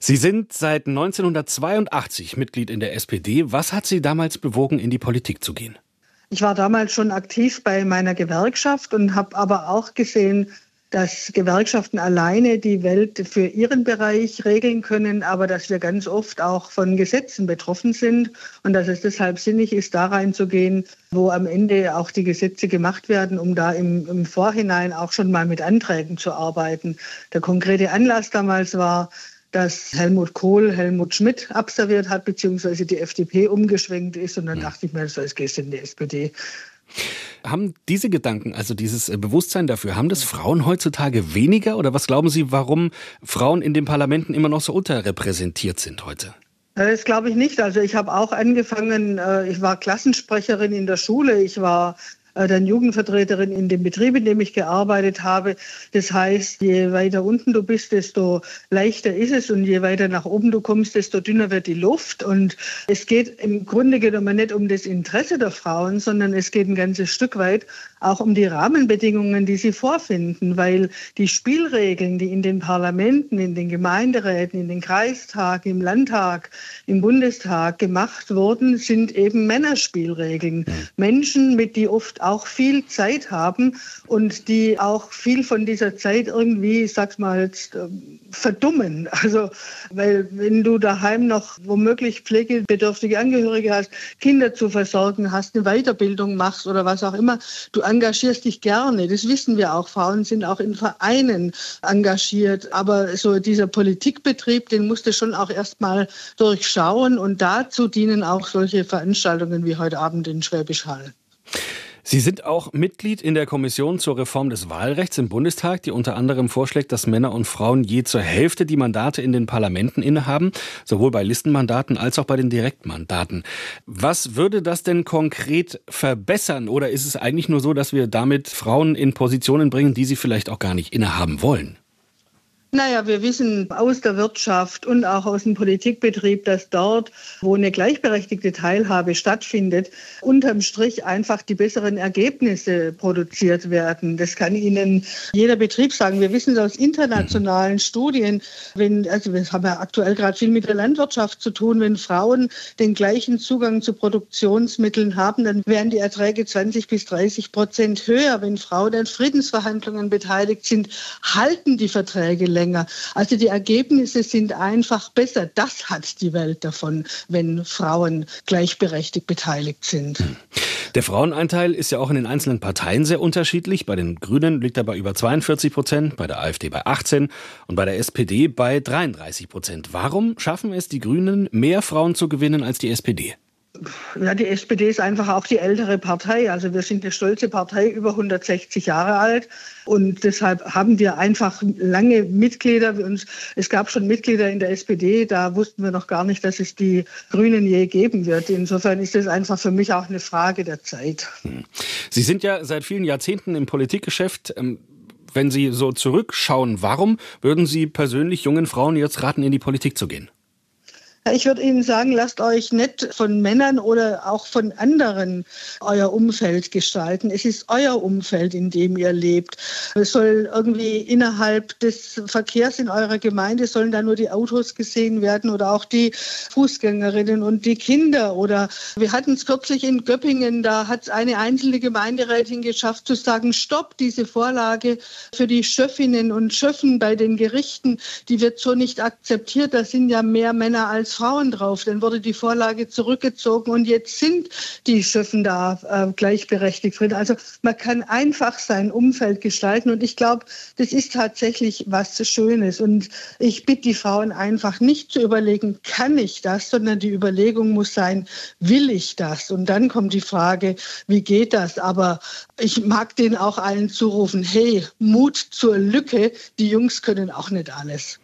Sie sind seit 1982 Mitglied in der SPD. Was hat Sie damals bewogen, in die Politik zu gehen? Ich war damals schon aktiv bei meiner Gewerkschaft und habe aber auch gesehen, dass Gewerkschaften alleine die Welt für ihren Bereich regeln können, aber dass wir ganz oft auch von Gesetzen betroffen sind und dass es deshalb sinnig ist, da reinzugehen, wo am Ende auch die Gesetze gemacht werden, um da im, im Vorhinein auch schon mal mit Anträgen zu arbeiten. Der konkrete Anlass damals war, dass Helmut Kohl Helmut Schmidt abserviert hat, beziehungsweise die FDP umgeschwenkt ist. Und dann hm. dachte ich mir, so, jetzt gehst du in die SPD. Haben diese Gedanken, also dieses äh, Bewusstsein dafür, haben das Frauen heutzutage weniger? Oder was glauben Sie, warum Frauen in den Parlamenten immer noch so unterrepräsentiert sind heute? Äh, das glaube ich nicht. Also ich habe auch angefangen, äh, ich war Klassensprecherin in der Schule, ich war dann Jugendvertreterin in dem Betrieb, in dem ich gearbeitet habe. Das heißt, je weiter unten du bist, desto leichter ist es und je weiter nach oben du kommst, desto dünner wird die Luft. Und es geht im Grunde genommen nicht um das Interesse der Frauen, sondern es geht ein ganzes Stück weit auch um die Rahmenbedingungen, die sie vorfinden, weil die Spielregeln, die in den Parlamenten, in den Gemeinderäten, in den Kreistagen, im Landtag, im Bundestag gemacht wurden, sind eben Männerspielregeln. Menschen, mit die oft auch viel Zeit haben und die auch viel von dieser Zeit irgendwie, ich sag's mal jetzt, ähm, verdummen. Also, weil wenn du daheim noch womöglich pflegebedürftige Angehörige hast, Kinder zu versorgen hast, eine Weiterbildung machst oder was auch immer, du engagierst dich gerne. Das wissen wir auch. Frauen sind auch in Vereinen engagiert. Aber so dieser Politikbetrieb, den musst du schon auch erstmal durchschauen und dazu dienen auch solche Veranstaltungen wie heute Abend in Schwäbisch Hall. Sie sind auch Mitglied in der Kommission zur Reform des Wahlrechts im Bundestag, die unter anderem vorschlägt, dass Männer und Frauen je zur Hälfte die Mandate in den Parlamenten innehaben, sowohl bei Listenmandaten als auch bei den Direktmandaten. Was würde das denn konkret verbessern? Oder ist es eigentlich nur so, dass wir damit Frauen in Positionen bringen, die sie vielleicht auch gar nicht innehaben wollen? Naja, wir wissen aus der Wirtschaft und auch aus dem Politikbetrieb, dass dort, wo eine gleichberechtigte Teilhabe stattfindet, unterm Strich einfach die besseren Ergebnisse produziert werden. Das kann Ihnen jeder Betrieb sagen. Wir wissen es aus internationalen Studien, wenn, also wir haben ja aktuell gerade viel mit der Landwirtschaft zu tun, wenn Frauen den gleichen Zugang zu Produktionsmitteln haben, dann wären die Erträge 20 bis 30 Prozent höher. Wenn Frauen an Friedensverhandlungen beteiligt sind, halten die Verträge länger. Also die Ergebnisse sind einfach besser. Das hat die Welt davon, wenn Frauen gleichberechtigt beteiligt sind. Hm. Der Frauenanteil ist ja auch in den einzelnen Parteien sehr unterschiedlich. Bei den Grünen liegt er bei über 42 Prozent, bei der AfD bei 18 und bei der SPD bei 33 Prozent. Warum schaffen es die Grünen, mehr Frauen zu gewinnen als die SPD? Ja, die SPD ist einfach auch die ältere Partei. Also wir sind eine stolze Partei, über 160 Jahre alt. Und deshalb haben wir einfach lange Mitglieder. es gab schon Mitglieder in der SPD, da wussten wir noch gar nicht, dass es die Grünen je geben wird. Insofern ist es einfach für mich auch eine Frage der Zeit. Hm. Sie sind ja seit vielen Jahrzehnten im Politikgeschäft. Ähm, wenn Sie so zurückschauen, warum würden Sie persönlich jungen Frauen jetzt raten, in die Politik zu gehen? Ich würde Ihnen sagen, lasst euch nicht von Männern oder auch von anderen euer Umfeld gestalten. Es ist euer Umfeld, in dem ihr lebt. Es soll irgendwie innerhalb des Verkehrs in eurer Gemeinde sollen da nur die Autos gesehen werden oder auch die Fußgängerinnen und die Kinder. Oder wir hatten es kürzlich in Göppingen, da hat es eine einzelne Gemeinderätin geschafft zu sagen, stopp, diese Vorlage für die Schöffinnen und Schöffen bei den Gerichten, die wird so nicht akzeptiert. Da sind ja mehr Männer als Frauen drauf. Dann wurde die Vorlage zurückgezogen und jetzt sind die Schöffen da äh, gleichberechtigt drin. Also man kann einfach sein Umfeld gestalten und ich glaube, das ist tatsächlich was Schönes. Und ich bitte die Frauen einfach nicht zu überlegen, kann ich das, sondern die Überlegung muss sein, will ich das? Und dann kommt die Frage, wie geht das? Aber ich mag denen auch allen zurufen, hey, Mut zur Lücke, die Jungs können auch nicht alles.